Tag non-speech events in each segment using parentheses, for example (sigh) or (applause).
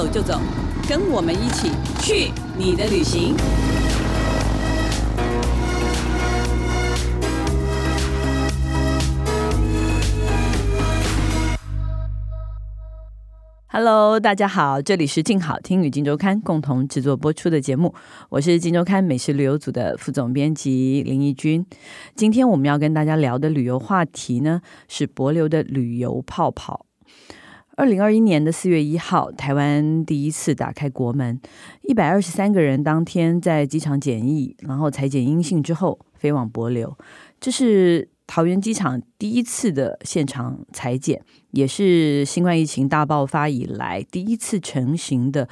走就走，跟我们一起去你的旅行。Hello，大家好，这里是静好听与静周刊共同制作播出的节目，我是静周刊美食旅游组的副总编辑林义君。今天我们要跟大家聊的旅游话题呢，是帛流的旅游泡泡。二零二一年的四月一号，台湾第一次打开国门，一百二十三个人当天在机场检疫，然后采检阴性之后飞往帛琉，这是桃园机场第一次的现场采检。也是新冠疫情大爆发以来第一次成型的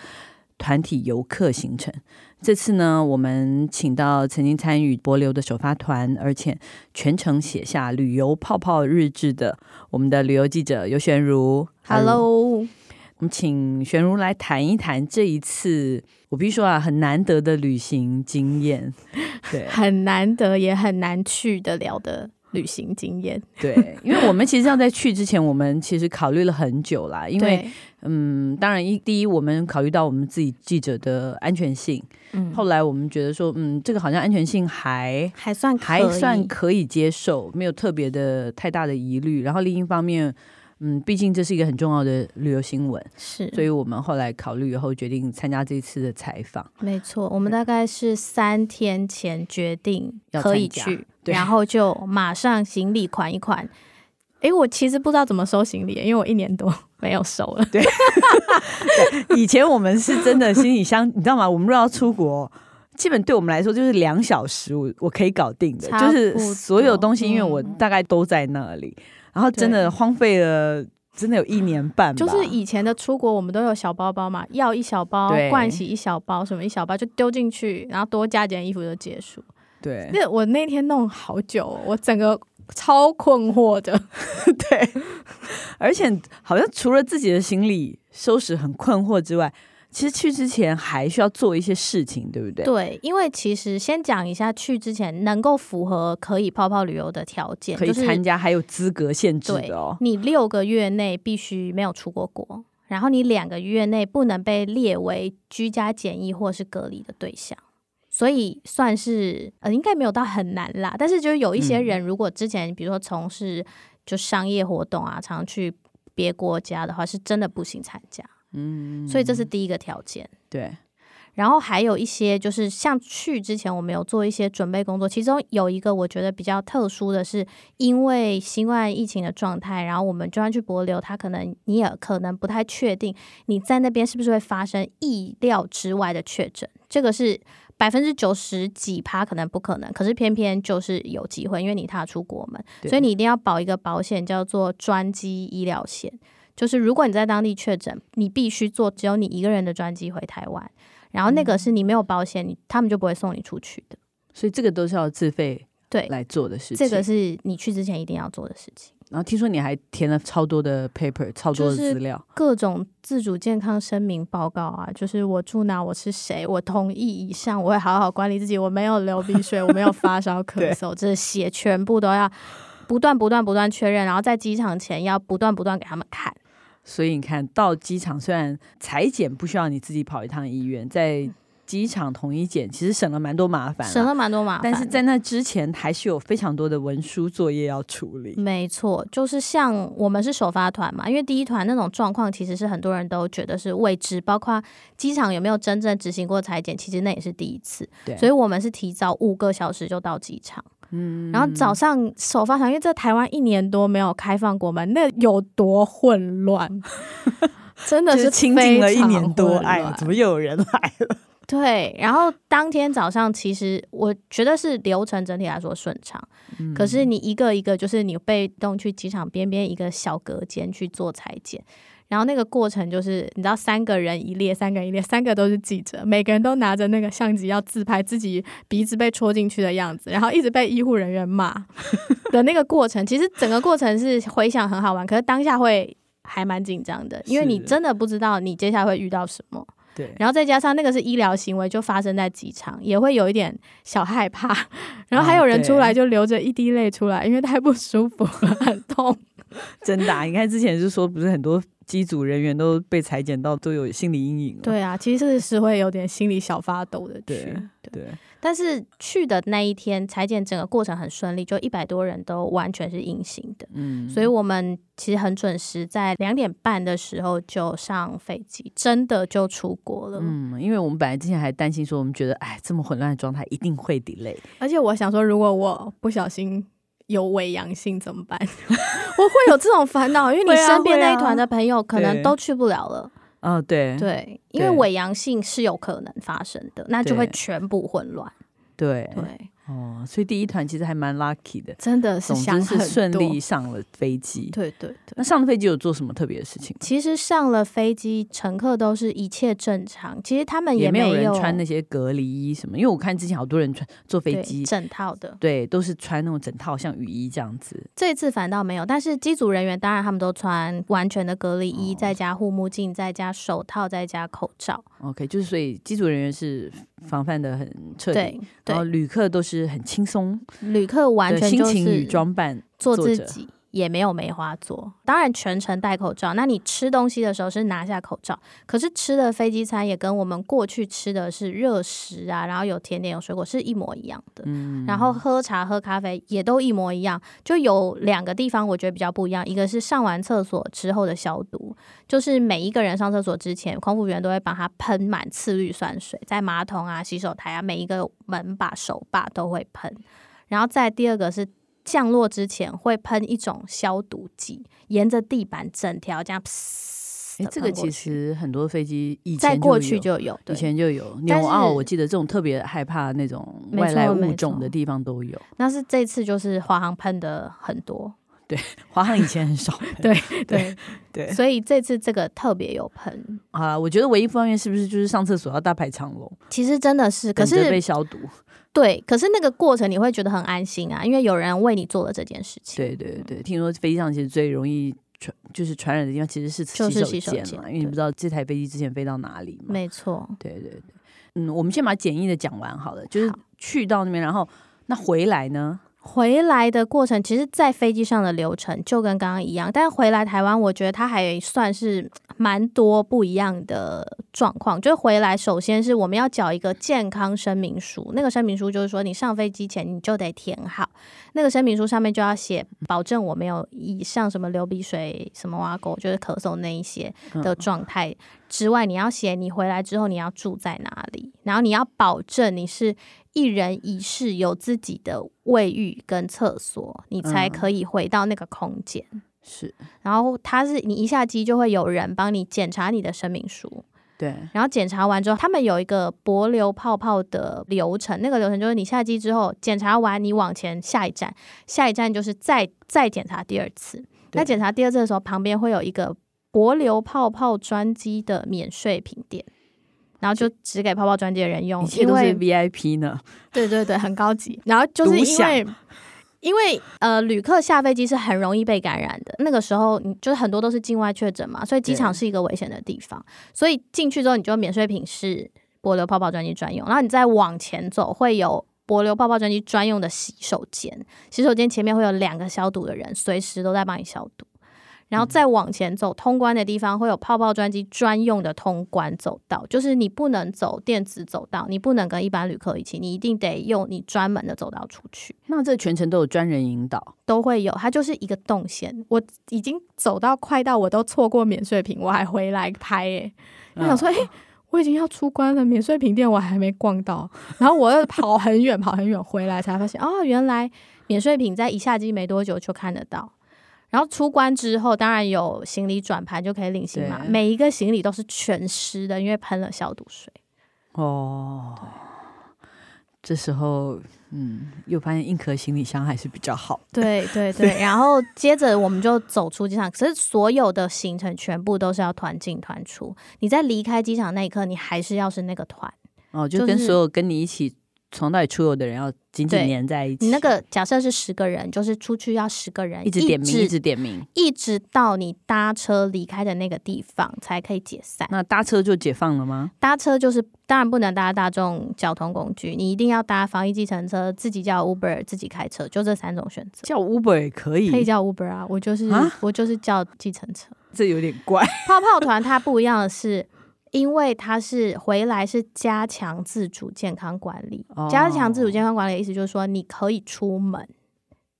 团体游客行程。这次呢，我们请到曾经参与博流的首发团，而且全程写下旅游泡泡日志的我们的旅游记者尤玄如。Hello，我们请玄如来谈一谈这一次，我必须说啊，很难得的旅行经验，对，(laughs) 很难得也很难去得了的。旅行经验，(laughs) 对，因为我们其实要在去之前，我们其实考虑了很久啦。因为，嗯，当然一第一，我们考虑到我们自己记者的安全性。嗯，后来我们觉得说，嗯，这个好像安全性还还算还算可以接受，没有特别的太大的疑虑。然后另一方面。嗯，毕竟这是一个很重要的旅游新闻，是，所以我们后来考虑以后决定参加这一次的采访。没错，我们大概是三天前决定可以去，然后就马上行李款一款。哎，我其实不知道怎么收行李，因为我一年多 (laughs) 没有收了。对，(laughs) 对，以前我们是真的行李箱，你知道吗？我们如果要出国，基本对我们来说就是两小时，我我可以搞定的，就是所有东西，因为我大概都在那里。然后真的荒废了，真的有一年半。就是以前的出国，我们都有小包包嘛，药一小包，盥洗一小包，什么一小包就丢进去，然后多加件衣服就结束。对，那我那天弄好久，我整个超困惑的。(laughs) 对，(laughs) 而且好像除了自己的行李收拾很困惑之外。其实去之前还需要做一些事情，对不对？对，因为其实先讲一下，去之前能够符合可以泡泡旅游的条件，可以参加，还有资格限制的哦。你六个月内必须没有出过国，然后你两个月内不能被列为居家检疫或是隔离的对象，所以算是呃应该没有到很难啦。但是就是有一些人，如果之前比如说从事就商业活动啊，常去别国家的话，是真的不行参加。嗯，所以这是第一个条件。对，然后还有一些就是像去之前我们有做一些准备工作，其中有一个我觉得比较特殊的是，因为新冠疫情的状态，然后我们就算去博流，他可能你也可能不太确定你在那边是不是会发生意料之外的确诊，这个是百分之九十几趴可能不可能，可是偏偏就是有机会，因为你踏出国门，所以你一定要保一个保险，叫做专机医疗险。就是如果你在当地确诊，你必须坐只有你一个人的专机回台湾，然后那个是你没有保险，你他们就不会送你出去的。所以这个都是要自费对来做的事情。这个是你去之前一定要做的事情。然后听说你还填了超多的 paper，超多的资料，各种自主健康声明报告啊，就是我住哪，我是谁，我同意以上，我会好好管理自己，我没有流鼻水，我没有发烧 (laughs) 咳嗽，这些全部都要不断不断不断确认，然后在机场前要不断不断给他们看。所以你看到机场，虽然裁剪不需要你自己跑一趟医院，在机场统一检，其实省了蛮多麻烦，省了蛮多麻烦。但是在那之前，还是有非常多的文书作业要处理。没错，就是像我们是首发团嘛，因为第一团那种状况，其实是很多人都觉得是未知，包括机场有没有真正执行过裁剪，其实那也是第一次。对，所以我们是提早五个小时就到机场。嗯，然后早上首发团，因为这台湾一年多没有开放国门，那有多混乱，(laughs) 真的是清静了一年多，哎，怎么又有人来了？对，然后当天早上其实我觉得是流程整体来说顺畅，嗯，可是你一个一个就是你被动去机场边边一个小隔间去做采检。然后那个过程就是，你知道，三个人一列，三个人一列，三个都是记者，每个人都拿着那个相机要自拍自己鼻子被戳进去的样子，然后一直被医护人员骂 (laughs) 的那个过程。其实整个过程是回想很好玩，可是当下会还蛮紧张的，因为你真的不知道你接下来会遇到什么。对，然后再加上那个是医疗行为，就发生在机场，也会有一点小害怕。然后还有人出来就流着一滴泪出来，因为太不舒服了，很痛。(laughs) 真的啊，你看之前是说不是很多。机组人员都被裁剪到，都有心理阴影了。对啊，其实是会有点心理小发抖的去。对对。但是去的那一天裁剪整个过程很顺利，就一百多人都完全是隐形的。嗯，所以我们其实很准时，在两点半的时候就上飞机，真的就出国了。嗯，因为我们本来之前还担心说，我们觉得哎，这么混乱的状态一定会 delay。而且我想说，如果我不小心有伪阳性怎么办？(laughs) 我会有这种烦恼，因为你身边那一团的朋友可能都去不了了。哦，对对，因为伪阳性是有可能发生的，那就会全部混乱。对对。哦，所以第一团其实还蛮 lucky 的，真的是想是顺利上了飞机。对对对，那上了飞机有做什么特别的事情？其实上了飞机，乘客都是一切正常。其实他们也没有，人穿那些隔离衣什么，因为我看之前好多人穿坐飞机整套的，对，都是穿那种整套像雨衣这样子。这次反倒没有，但是机组人员当然他们都穿完全的隔离衣，哦、再加护目镜，再加手套，再加口罩。OK，就是所以机组人员是防范的很彻底，然后旅客都是很轻松。旅客完全就是心情与装扮做自己。也没有梅花座，当然全程戴口罩。那你吃东西的时候是拿下口罩，可是吃的飞机餐也跟我们过去吃的是热食啊，然后有甜点有水果是一模一样的。嗯，然后喝茶喝咖啡也都一模一样，就有两个地方我觉得比较不一样，一个是上完厕所之后的消毒，就是每一个人上厕所之前，空服员都会帮他喷满次氯酸水，在马桶啊、洗手台啊，每一个门把手把都会喷。然后再第二个是。降落之前会喷一种消毒剂，沿着地板整条这样。哎，这个其实很多飞机以前在过去就有，以前就有。纽澳我记得这种特别害怕那种外来物种的地方都有。那是这次就是华航喷的很多，(laughs) 对，华航以前很少。(laughs) 对对对，所以这次这个特别有喷。啊，我觉得唯一方面是不是就是上厕所要大排长龙？其实真的是，可是被消毒。对，可是那个过程你会觉得很安心啊，因为有人为你做了这件事情。对对对，听说飞机上其实最容易传就是传染的地方其实是洗手间嘛，因为你不知道这台飞机之前飞到哪里嘛。没错。对对对，嗯，我们先把简易的讲完好了，就是去到那边，然后那回来呢？回来的过程，其实，在飞机上的流程就跟刚刚一样，但是回来台湾，我觉得它还算是蛮多不一样的状况。就回来，首先是我们要缴一个健康声明书，那个声明书就是说，你上飞机前你就得填好，那个声明书上面就要写，保证我没有以上什么流鼻水、什么挖沟，就是咳嗽那一些的状态之外，你要写你回来之后你要住在哪里，然后你要保证你是。一人一室有自己的卫浴跟厕所，你才可以回到那个空间。嗯、是，然后他是你一下机就会有人帮你检查你的声明书，对。然后检查完之后，他们有一个薄流泡泡的流程，那个流程就是你下机之后检查完，你往前下一站，下一站就是再再检查第二次。那检查第二次的时候，旁边会有一个帛琉泡泡专机的免税品店。然后就只给泡泡专机的人用，一切都是 VIP 呢。对对对，很高级。然后就是因为，因为呃，旅客下飞机是很容易被感染的。那个时候，你就是很多都是境外确诊嘛，所以机场是一个危险的地方。所以进去之后，你就免税品是帛琉泡泡专机专用。然后你再往前走，会有帛琉泡泡专机专用的洗手间。洗手间前面会有两个消毒的人，随时都在帮你消毒。然后再往前走，通关的地方会有泡泡专机专用的通关走道，就是你不能走电子走道，你不能跟一般旅客一起，你一定得用你专门的走道出去。那这全程都有专人引导，都会有，它就是一个动线。我已经走到快到我都错过免税品，我还回来拍诶。我想说，诶，我已经要出关了，免税品店我还没逛到，然后我又跑很远跑很远回来才发现，哦，原来免税品在一下机没多久就看得到。然后出关之后，当然有行李转盘就可以领行嘛。每一个行李都是全湿的，因为喷了消毒水。哦，这时候，嗯，又发现硬壳行李箱还是比较好。对对对，(laughs) 然后接着我们就走出机场，可是所有的行程全部都是要团进团出。你在离开机场那一刻，你还是要是那个团。哦，就跟所有跟你一起从那里出游的人要紧紧粘在一起。你那个假设是十个人，就是出去要十个人，一直点名，一直点名，一直到你搭车离开的那个地方才可以解散。那搭车就解放了吗？搭车就是当然不能搭大众交通工具，你一定要搭防疫计程车，自己叫 Uber，自己开车，就这三种选择。叫 Uber 也可以，可以叫 Uber 啊，我就是我就是叫计程车。这有点怪。泡泡团它不一样的是。因为他是回来是加强自主健康管理，哦、加强自主健康管理的意思就是说，你可以出门，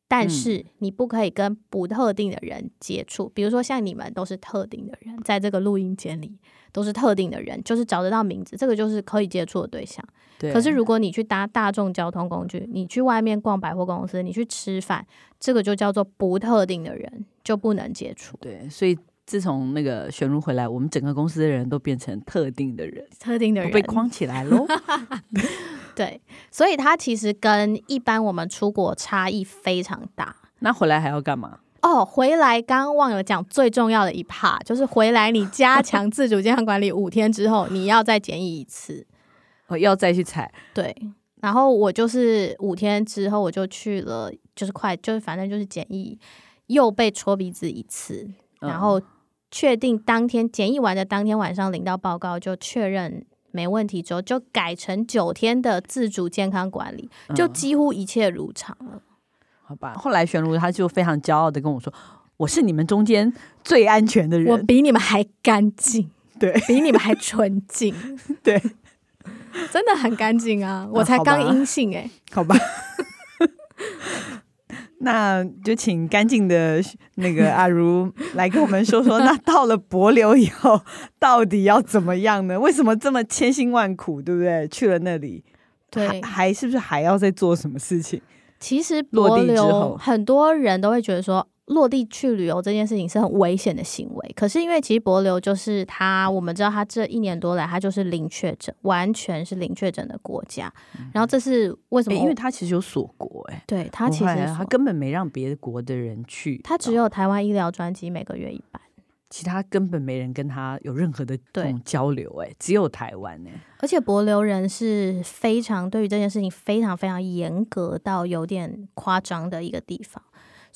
但是你不可以跟不特定的人接触。嗯、比如说像你们都是特定的人，在这个录音间里都是特定的人，就是找得到名字，这个就是可以接触的对象。对。可是如果你去搭大众交通工具，你去外面逛百货公司，你去吃饭，这个就叫做不特定的人，就不能接触。对，所以。自从那个玄如回来，我们整个公司的人都变成特定的人，特定的人被框起来喽。(laughs) 对，所以他其实跟一般我们出国差异非常大。那回来还要干嘛？哦，回来刚刚忘了讲最重要的一 part，就是回来你加强自主健康管理五天之后，你要再检疫一次，我要再去采。对，然后我就是五天之后我就去了，就是快，就是反正就是检疫，又被戳鼻子一次，然后。确定当天检疫完的当天晚上领到报告，就确认没问题之后，就改成九天的自主健康管理，就几乎一切如常了。嗯、好吧，后来玄如他就非常骄傲的跟我说：“我是你们中间最安全的人，我比你们还干净，对，比你们还纯净，(laughs) 对，真的很干净啊！我才刚阴性哎、欸，好吧。(laughs) (laughs) ”那就请干净的那个 (laughs) 阿如来跟我们说说，那到了博流以后到底要怎么样呢？为什么这么千辛万苦，对不对？去了那里，对，还，还是不是还要再做什么事情？其实帛琉很多人都会觉得说。落地去旅游这件事情是很危险的行为，可是因为其实博流就是他，我们知道他这一年多来他就是零确诊，完全是零确诊的国家。嗯、然后这是为什么？因为他其实有锁国、欸，哎，对他其实他根本没让别的国的人去，他只有台湾医疗专机每个月一班，其他根本没人跟他有任何的这种交流、欸，哎，只有台湾、欸，哎，而且博流人是非常对于这件事情非常非常严格到有点夸张的一个地方。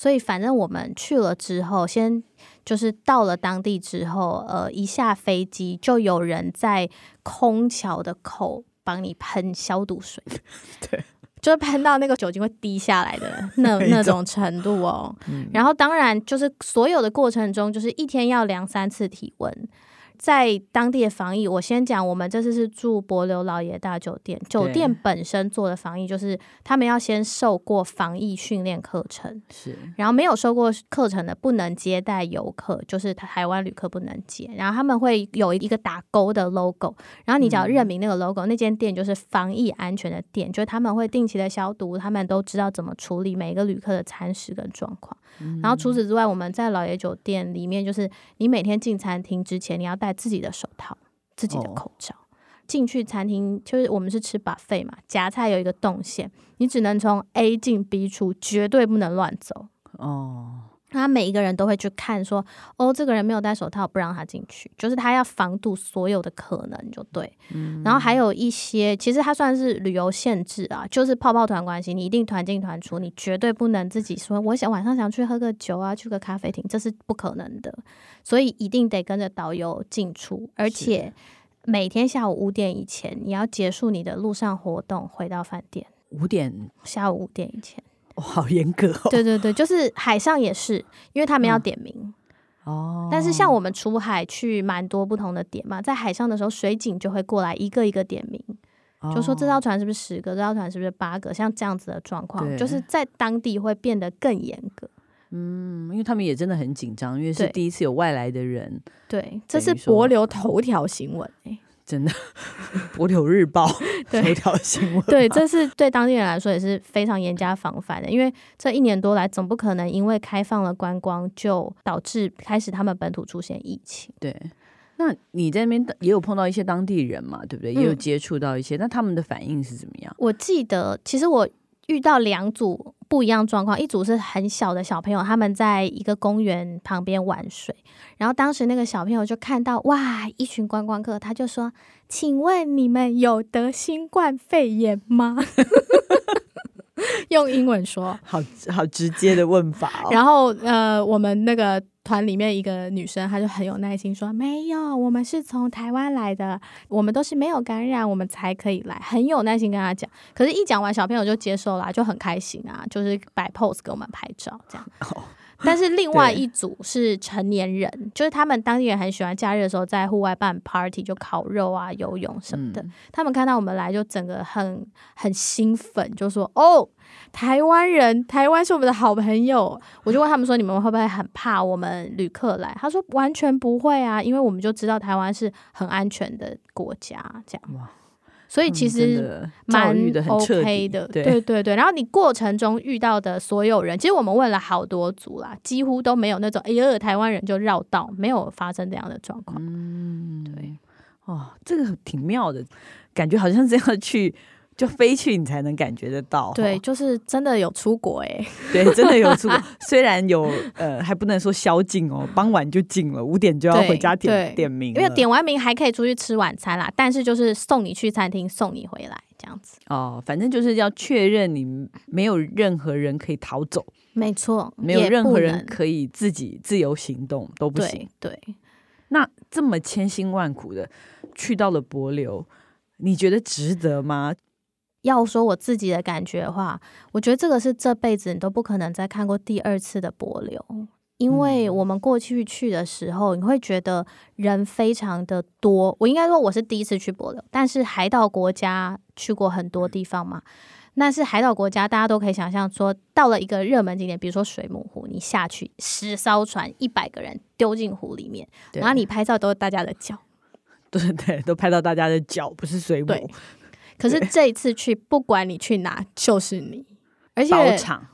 所以，反正我们去了之后，先就是到了当地之后，呃，一下飞机就有人在空桥的口帮你喷消毒水，(laughs) 对，(laughs) 就是喷到那个酒精会滴下来的 (laughs) 那那种程度哦。嗯、然后，当然就是所有的过程中，就是一天要量三次体温。在当地的防疫，我先讲，我们这次是住帛琉老爷大酒店，酒店本身做的防疫就是他们要先受过防疫训练课程，是，然后没有受过课程的不能接待游客，就是台湾旅客不能接，然后他们会有一个打勾的 logo，然后你只要认明那个 logo，、嗯、那间店就是防疫安全的店，就是他们会定期的消毒，他们都知道怎么处理每一个旅客的餐食跟状况。然后除此之外，我们在老爷酒店里面，就是你每天进餐厅之前，你要戴自己的手套、自己的口罩。进去餐厅就是我们是吃 buffet 嘛，夹菜有一个动线，你只能从 A 进 B 出，绝对不能乱走。哦。他每一个人都会去看，说哦，这个人没有戴手套，不让他进去，就是他要防堵所有的可能，就对。嗯。然后还有一些，其实他算是旅游限制啊，就是泡泡团关系，你一定团进团出，你绝对不能自己说，我想晚上想去喝个酒啊，去个咖啡厅，这是不可能的。所以一定得跟着导游进出，而且每天下午五点以前，你要结束你的路上活动，回到饭店。五点，下午五点以前。(laughs) 哦、好严格哦！对对对，就是海上也是，因为他们要点名、嗯、哦。但是像我们出海去蛮多不同的点嘛，在海上的时候，水警就会过来一个一个点名，哦、就说这艘船是不是十个，这艘船是不是八个，像这样子的状况，就是在当地会变得更严格。嗯，因为他们也真的很紧张，因为是第一次有外来的人。对，这是博流头条新闻、欸真的，帛琉日报 (laughs) 头条新闻，对，这是对当地人来说也是非常严加防范的，因为这一年多来，总不可能因为开放了观光就导致开始他们本土出现疫情。对，那你在那边也有碰到一些当地人嘛，对不对？也有接触到一些，嗯、那他们的反应是怎么样？我记得，其实我。遇到两组不一样状况，一组是很小的小朋友，他们在一个公园旁边玩水，然后当时那个小朋友就看到哇，一群观光客，他就说：“请问你们有得新冠肺炎吗？” (laughs) (laughs) 用英文说，好好直接的问法哦。(laughs) 然后呃，我们那个团里面一个女生，她就很有耐心说：“没有，我们是从台湾来的，我们都是没有感染，我们才可以来。”很有耐心跟她讲。可是，一讲完，小朋友就接受了，就很开心啊，就是摆 pose 给我们拍照这样。哦 (laughs) 但是另外一组是成年人，就是他们当地人很喜欢假日的时候在户外办 party，就烤肉啊、游泳什么的。嗯、他们看到我们来，就整个很很兴奋，就说：“哦，台湾人，台湾是我们的好朋友。”我就问他们说：“你们会不会很怕我们旅客来？”他说：“完全不会啊，因为我们就知道台湾是很安全的国家。”这样。所以其实蛮 OK 的，对对对对。然后你过程中遇到的所有人，其实我们问了好多组啦，几乎都没有那种哎呀，台湾人就绕道，没有发生这样的状况。嗯，对。哦，这个挺妙的，感觉好像这样去。就飞去你才能感觉得到，对，就是真的有出国哎、欸，对，真的有出国。(laughs) 虽然有呃，还不能说宵禁哦，傍晚就禁了，五点就要回家点点名，因为点完名还可以出去吃晚餐啦。但是就是送你去餐厅，送你回来这样子。哦，反正就是要确认你没有任何人可以逃走，没错，没有任何人可以自己自由行动都不行。对，对，那这么千辛万苦的去到了柏流，你觉得值得吗？要说我自己的感觉的话，我觉得这个是这辈子你都不可能再看过第二次的帛琉，因为我们过去去的时候，你会觉得人非常的多。我应该说我是第一次去帛琉，但是海岛国家去过很多地方嘛。那是海岛国家，大家都可以想象说，到了一个热门景点，比如说水母湖，你下去十艘船，一百个人丢进湖里面，然后你拍照都是大家的脚，(laughs) 对对，都拍到大家的脚，不是水母。可是这一次去，不管你去哪，就是你。而且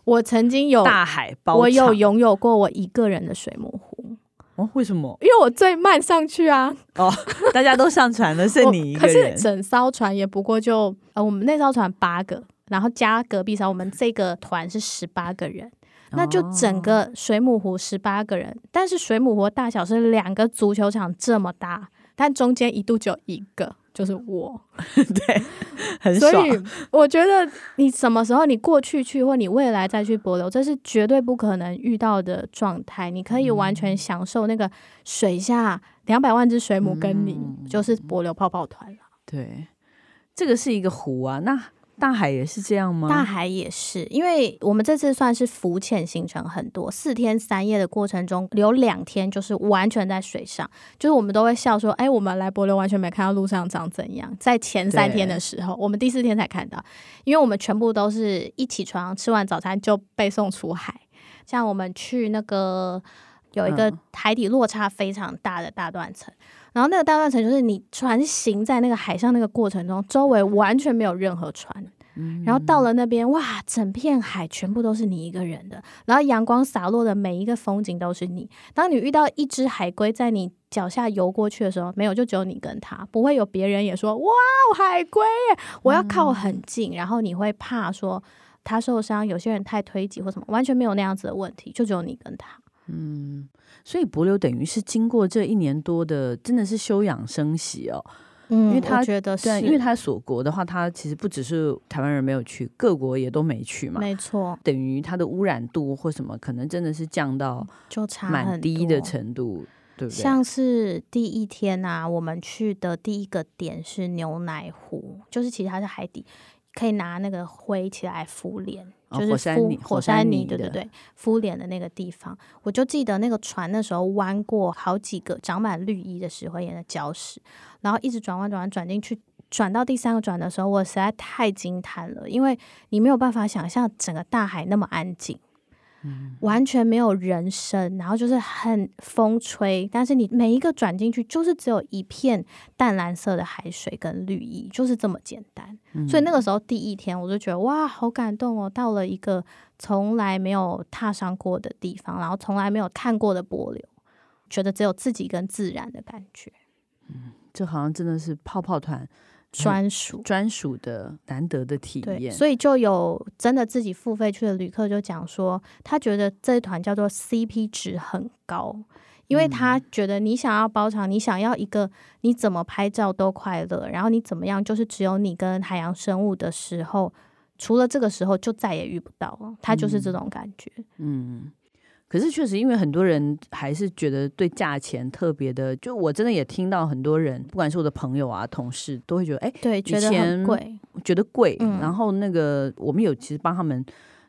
我曾经有大海包场，我有拥有过我一个人的水母湖。哦，为什么？因为我最慢上去啊！哦，大家都上船了，剩 (laughs) 你一个人。可是整艘船也不过就呃，我们那艘船八个，然后加隔壁艘，我们这个团是十八个人，那就整个水母湖十八个人。但是水母湖大小是两个足球场这么大，但中间一度只有一个。就是我，(laughs) 对，很爽。所 (laughs) 以我觉得你什么时候你过去去，或你未来再去博流，这是绝对不可能遇到的状态。你可以完全享受那个水下两百万只水母跟你，嗯、就是波流泡泡团了。对，这个是一个湖啊，那。大海也是这样吗？大海也是，因为我们这次算是浮潜行程很多，四天三夜的过程中，有两天就是完全在水上，就是我们都会笑说，哎，我们来柏流完全没看到路上长怎样。在前三天的时候，我们第四天才看到，因为我们全部都是一起床吃完早餐就被送出海。像我们去那个有一个海底落差非常大的大断层。嗯然后那个大断层就是你船行在那个海上那个过程中，周围完全没有任何船。嗯、然后到了那边，哇，整片海全部都是你一个人的。然后阳光洒落的每一个风景都是你。当你遇到一只海龟在你脚下游过去的时候，没有，就只有你跟它，不会有别人也说哇，海龟耶，我要靠很近。嗯、然后你会怕说它受伤，有些人太推挤或什么，完全没有那样子的问题，就只有你跟他。嗯。所以博流等于是经过这一年多的，真的是休养生息哦。嗯，因为他觉得是，因为他锁国的话，他其实不只是台湾人没有去，各国也都没去嘛。没错，等于它的污染度或什么，可能真的是降到就差蛮低的程度，对不对？像是第一天啊，我们去的第一个点是牛奶湖，就是其实它是海底，可以拿那个灰起来敷脸。就是敷火山泥，火山泥，对对对，敷脸的那个地方，我就记得那个船那时候弯过好几个长满绿意的石灰岩的礁石，然后一直转弯转弯转进去，转到第三个转的时候，我实在太惊叹了，因为你没有办法想象整个大海那么安静。完全没有人声，然后就是很风吹，但是你每一个转进去，就是只有一片淡蓝色的海水跟绿意，就是这么简单。嗯、所以那个时候第一天，我就觉得哇，好感动哦！到了一个从来没有踏上过的地方，然后从来没有看过的波流，觉得只有自己跟自然的感觉。嗯，这好像真的是泡泡团专属。专属的难得的体验。所以就有真的自己付费去的旅客就讲说，他觉得这一团叫做 CP 值很高，因为他觉得你想要包场，你想要一个你怎么拍照都快乐，然后你怎么样就是只有你跟海洋生物的时候，除了这个时候就再也遇不到了，他就是这种感觉，嗯。嗯可是确实，因为很多人还是觉得对价钱特别的，就我真的也听到很多人，不管是我的朋友啊、同事，都会觉得，哎，对，觉得很贵，觉得贵。嗯、然后那个我们有其实帮他们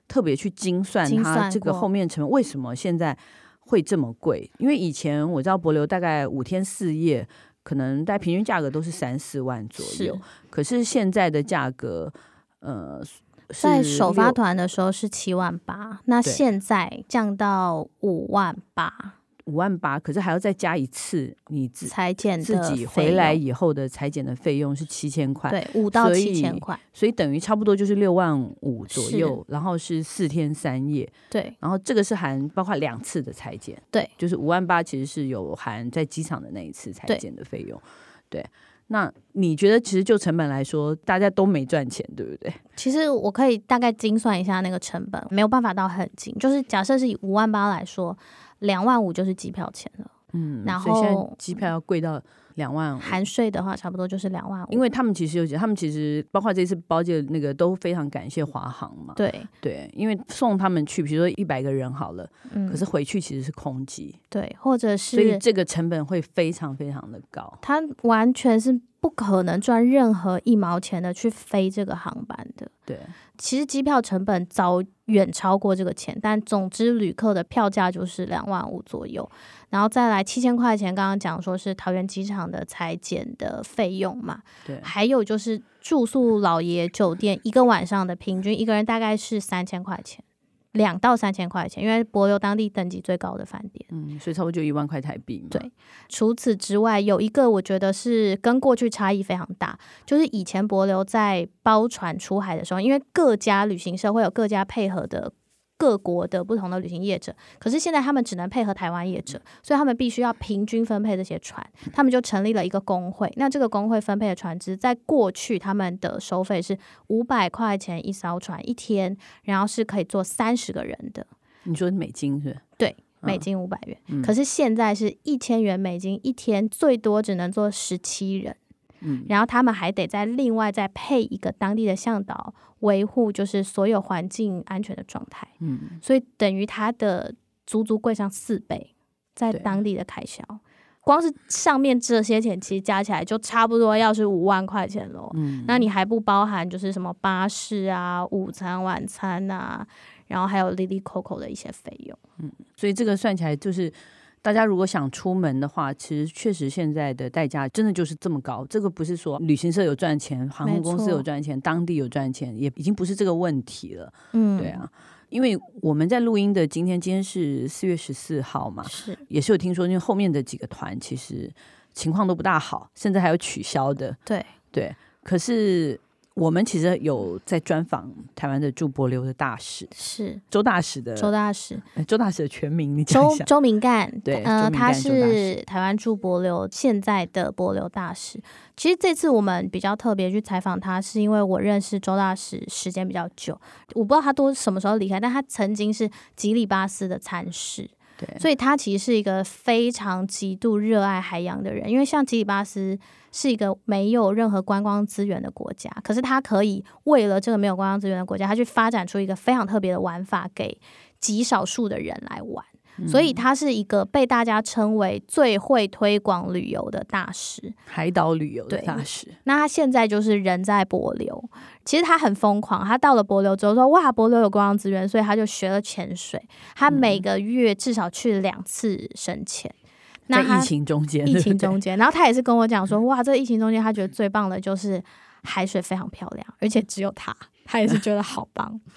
特别去精算他这个后面成本为什么现在会这么贵？因为以前我知道博流大概五天四夜，可能大概平均价格都是三四万左右，是可是现在的价格，呃。在首发团的时候是七万八，那现在降到五万八，五万八，可是还要再加一次你自裁剪自己回来以后的裁剪的费用是七千块，对，五到七千块，所以等于差不多就是六万五左右，然后是四天三夜，对，然后这个是含包括两次的裁剪，对，就是五万八其实是有含在机场的那一次裁剪的费用，对。对那你觉得，其实就成本来说，大家都没赚钱，对不对？(laughs) 其实我可以大概精算一下那个成本，没有办法到很精，就是假设是以五万八来说，两万五就是机票钱了。嗯，然后现在机票要贵到。两万五含税的话，差不多就是两万五。因为他们其实有，他们其实包括这次包机的那个都非常感谢华航嘛。对对，因为送他们去，比如说一百个人好了，嗯，可是回去其实是空机。对，或者是所以这个成本会非常非常的高。他完全是不可能赚任何一毛钱的去飞这个航班的。对，其实机票成本早远超过这个钱，但总之旅客的票价就是两万五左右。然后再来七千块钱，刚刚讲说是桃园机场的裁剪的费用嘛，对，还有就是住宿老爷酒店一个晚上的平均一个人大概是三千块钱，两到三千块钱，因为博流当地等级最高的饭店，嗯，所以差不多就一万块台币嘛。对，除此之外有一个我觉得是跟过去差异非常大，就是以前博流在包船出海的时候，因为各家旅行社会有各家配合的。各国的不同的旅行业者，可是现在他们只能配合台湾业者，所以他们必须要平均分配这些船，他们就成立了一个工会。那这个工会分配的船只，在过去他们的收费是五百块钱一艘船一天，然后是可以坐三十个人的。你说美金是？对，美金五百元。嗯、可是现在是一千元美金一天，最多只能坐十七人。嗯，然后他们还得再另外再配一个当地的向导维护，就是所有环境安全的状态。嗯，所以等于他的足足贵上四倍，在当地的开销，光是上面这些钱其实加起来就差不多要是五万块钱喽。嗯，那你还不包含就是什么巴士啊、午餐、晚餐啊，然后还有 Lily Coco 的一些费用。嗯，所以这个算起来就是。大家如果想出门的话，其实确实现在的代价真的就是这么高。这个不是说旅行社有赚钱，航空公司有赚钱，当地有赚钱，也已经不是这个问题了。嗯，对啊，因为我们在录音的今天，今天是四月十四号嘛，是也是有听说，因为后面的几个团其实情况都不大好，甚至还有取消的。对对，可是。我们其实有在专访台湾的驻帛琉的大使，是周大使的周大使，周大使的全名你。周周明干，对，呃，他是台湾驻帛琉现在的帛琉大使。其实这次我们比较特别去采访他，是因为我认识周大使时间比较久，我不知道他都什么时候离开，但他曾经是吉里巴斯的参事。对，所以他其实是一个非常极度热爱海洋的人。因为像吉里巴斯是一个没有任何观光资源的国家，可是他可以为了这个没有观光资源的国家，他去发展出一个非常特别的玩法给极少数的人来玩。所以他是一个被大家称为最会推广旅游的大师，海岛旅游的大师。那他现在就是人在帛琉，其实他很疯狂。他到了帛琉之后说：“哇，帛琉有观光资源，所以他就学了潜水。他每个月至少去两次深潜。嗯、那疫情中间，疫情中间，然后他也是跟我讲说：哇，这个疫情中间，他觉得最棒的就是海水非常漂亮，而且只有他，他也是觉得好棒。(laughs) ”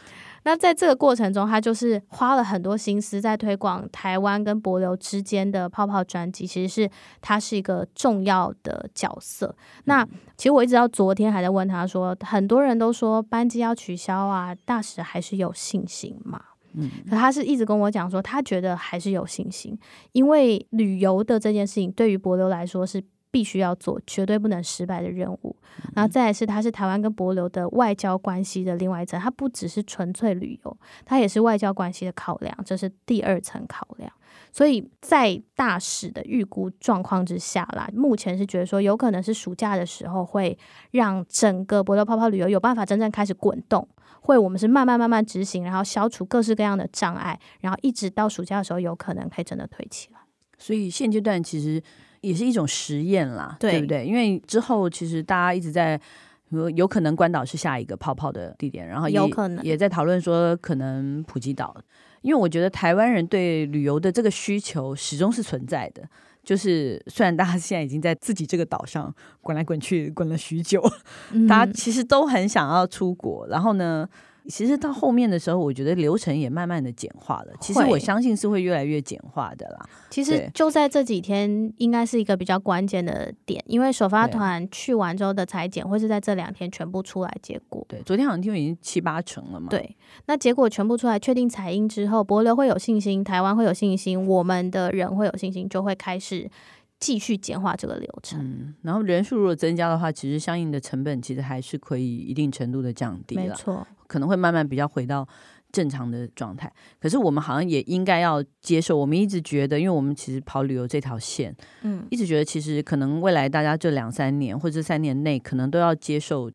那在这个过程中，他就是花了很多心思在推广台湾跟博流之间的泡泡专辑，其实是他是一个重要的角色。那其实我一直到昨天还在问他说，很多人都说班机要取消啊，大使还是有信心吗？嗯，可他是一直跟我讲说，他觉得还是有信心，因为旅游的这件事情对于博流来说是必须要做，绝对不能失败的任务。然后再来是，他是台湾跟博流的外交关系的另外一层，他不只是纯粹旅游，他也是外交关系的考量，这是第二层考量。所以在大使的预估状况之下啦，目前是觉得说有可能是暑假的时候会让整个博流泡泡旅游有办法真正开始滚动，会我们是慢慢慢慢执行，然后消除各式各样的障碍，然后一直到暑假的时候有可能可以真的推起来。所以现阶段其实也是一种实验啦，对，对不对？因为之后其实大家一直在说有可能关岛是下一个泡泡的地点，然后也有可能也在讨论说可能普吉岛。因为我觉得台湾人对旅游的这个需求始终是存在的，就是虽然大家现在已经在自己这个岛上滚来滚去滚了许久，嗯、大家其实都很想要出国，然后呢。其实到后面的时候，我觉得流程也慢慢的简化了。其实我相信是会越来越简化的啦。其实就在这几天，应该是一个比较关键的点，因为首发团去完之后的裁剪会是在这两天全部出来结果。对，昨天好像听已经七八成了嘛。对，那结果全部出来，确定采音之后，博流会有信心，台湾会有信心，我们的人会有信心，就会开始。继续简化这个流程，嗯，然后人数如果增加的话，其实相应的成本其实还是可以一定程度的降低了，没错，可能会慢慢比较回到正常的状态。可是我们好像也应该要接受，我们一直觉得，因为我们其实跑旅游这条线，嗯，一直觉得其实可能未来大家这两三年或者三年内，可能都要接受。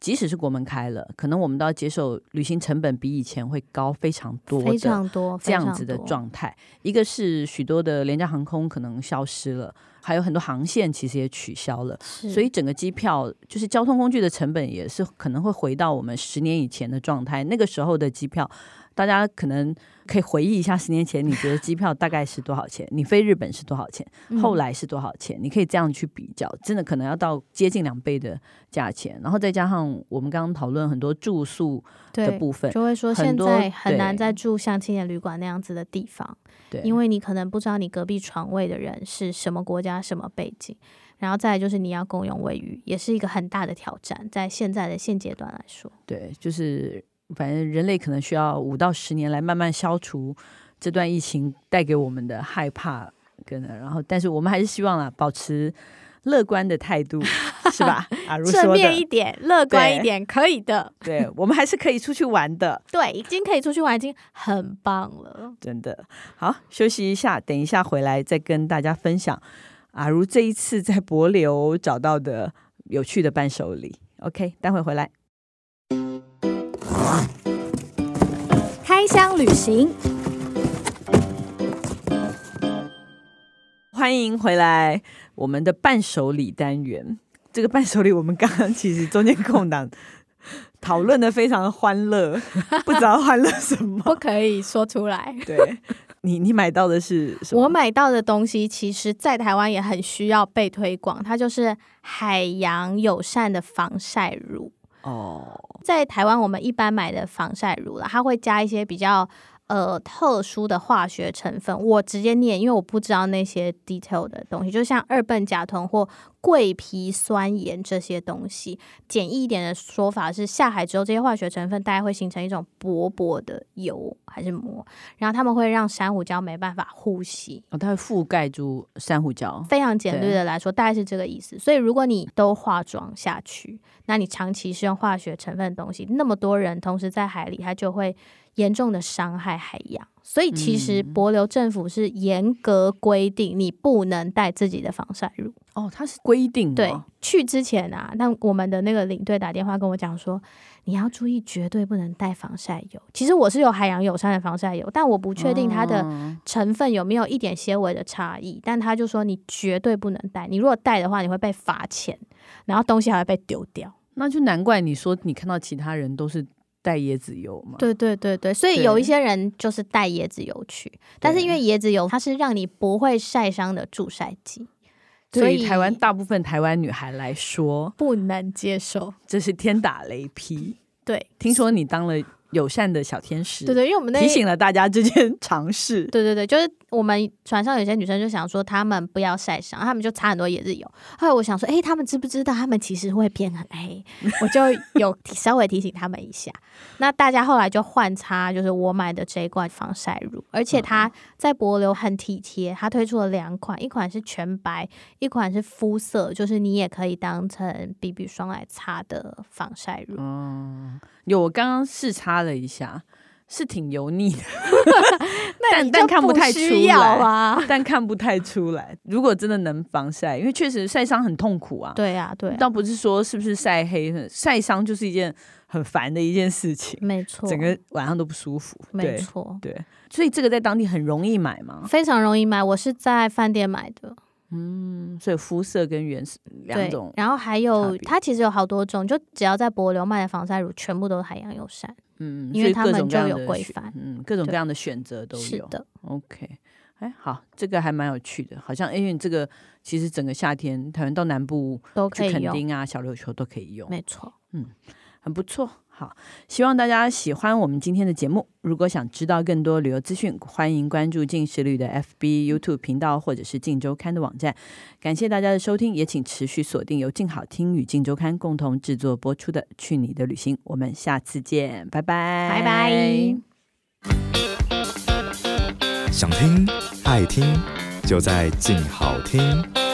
即使是国门开了，可能我们都要接受旅行成本比以前会高非常多，非常多这样子的状态。一个是许多的廉价航空可能消失了，还有很多航线其实也取消了，所以整个机票就是交通工具的成本也是可能会回到我们十年以前的状态。那个时候的机票。大家可能可以回忆一下，十年前你觉得机票大概是多少钱？你飞日本是多少钱？后来是多少钱？你可以这样去比较，真的可能要到接近两倍的价钱。然后再加上我们刚刚讨论很多住宿的部分，就会说现在很难再住像青年旅馆那样子的地方，对，因为你可能不知道你隔壁床位的人是什么国家、什么背景。然后再来就是你要共用卫浴，也是一个很大的挑战，在现在的现阶段来说，对，就是。反正人类可能需要五到十年来慢慢消除这段疫情带给我们的害怕，跟然后，但是我们还是希望啊，保持乐观的态度，(laughs) 是吧？啊，正面一点，乐观一点，可以的。对，我们还是可以出去玩的。(laughs) 对，已经可以出去玩，已经很棒了。真的。好，休息一下，等一下回来再跟大家分享阿如这一次在博流找到的有趣的伴手礼。OK，待会回来。开箱旅行，欢迎回来！我们的伴手礼单元，这个伴手礼我们刚刚其实中间空档讨论的非常欢乐，(laughs) 不知道欢乐什么，不可以说出来。对，你，你买到的是什么？我买到的东西，其实在台湾也很需要被推广，它就是海洋友善的防晒乳。哦，在台湾我们一般买的防晒乳了，它会加一些比较呃特殊的化学成分。我直接念，因为我不知道那些 detail 的东西，就像二苯甲酮或桂皮酸盐这些东西。简易一点的说法是，下海之后这些化学成分大概会形成一种薄薄的油还是膜，然后它们会让珊瑚礁没办法呼吸。哦，它会覆盖住珊瑚礁。非常简略的来说，大概是这个意思。所以如果你都化妆下去。那你长期是用化学成分的东西，那么多人同时在海里，它就会严重的伤害海洋。所以其实帛琉政府是严格规定，你不能带自己的防晒乳。哦，它是规定的。对，去之前啊，那我们的那个领队打电话跟我讲说，你要注意，绝对不能带防晒油。其实我是有海洋友善的防晒油，但我不确定它的成分有没有一点些微的差异。但他就说，你绝对不能带，你如果带的话，你会被罚钱，然后东西还会被丢掉。那就难怪你说你看到其他人都是带椰子油嘛。对对对对，所以有一些人就是带椰子油去，但是因为椰子油它是让你不会晒伤的助晒剂，所以台湾大部分台湾女孩来说不能接受，这是天打雷劈。对，听说你当了友善的小天使。对对，因为我们那提醒了大家这件 (laughs) 尝试。对对对，就是我们船上有些女生就想说，她们不要晒伤，她们就擦很多椰子油。后来我想说，哎，她们知不知道，她们其实会变很黑？我就有 (laughs) 稍微提醒她们一下。那大家后来就换擦，就是我买的这一罐防晒乳，而且它在帛琉很体贴，它推出了两款，一款是全白，一款是肤色，就是你也可以当成 BB 霜来擦的防晒乳。嗯，有，我刚刚试擦了一下。是挺油腻的，(laughs) 但但看不太出来啊！(laughs) 但看不太出来。如果真的能防晒，因为确实晒伤很痛苦啊。对啊，对啊。倒不是说是不是晒黑，晒伤就是一件很烦的一件事情。没错，整个晚上都不舒服。没错，对。所以这个在当地很容易买吗？非常容易买，我是在饭店买的。嗯，所以肤色跟原色两种，然后还有它其实有好多种，就只要在柏流卖的防晒乳，全部都是海洋友善。嗯，因为他们就有规范，嗯，各种各样的选择都有。是的，OK，哎，好，这个还蛮有趣的，好像因为这个其实整个夏天台湾到南部都可以用，垦丁啊、小琉球都可以用，没错，嗯，很不错。好，希望大家喜欢我们今天的节目。如果想知道更多旅游资讯，欢迎关注镜食旅的 FB、YouTube 频道，或者是静周刊的网站。感谢大家的收听，也请持续锁定由静好听与静周刊共同制作播出的《去你的旅行》。我们下次见，拜拜，拜拜。想听爱听，就在静好听。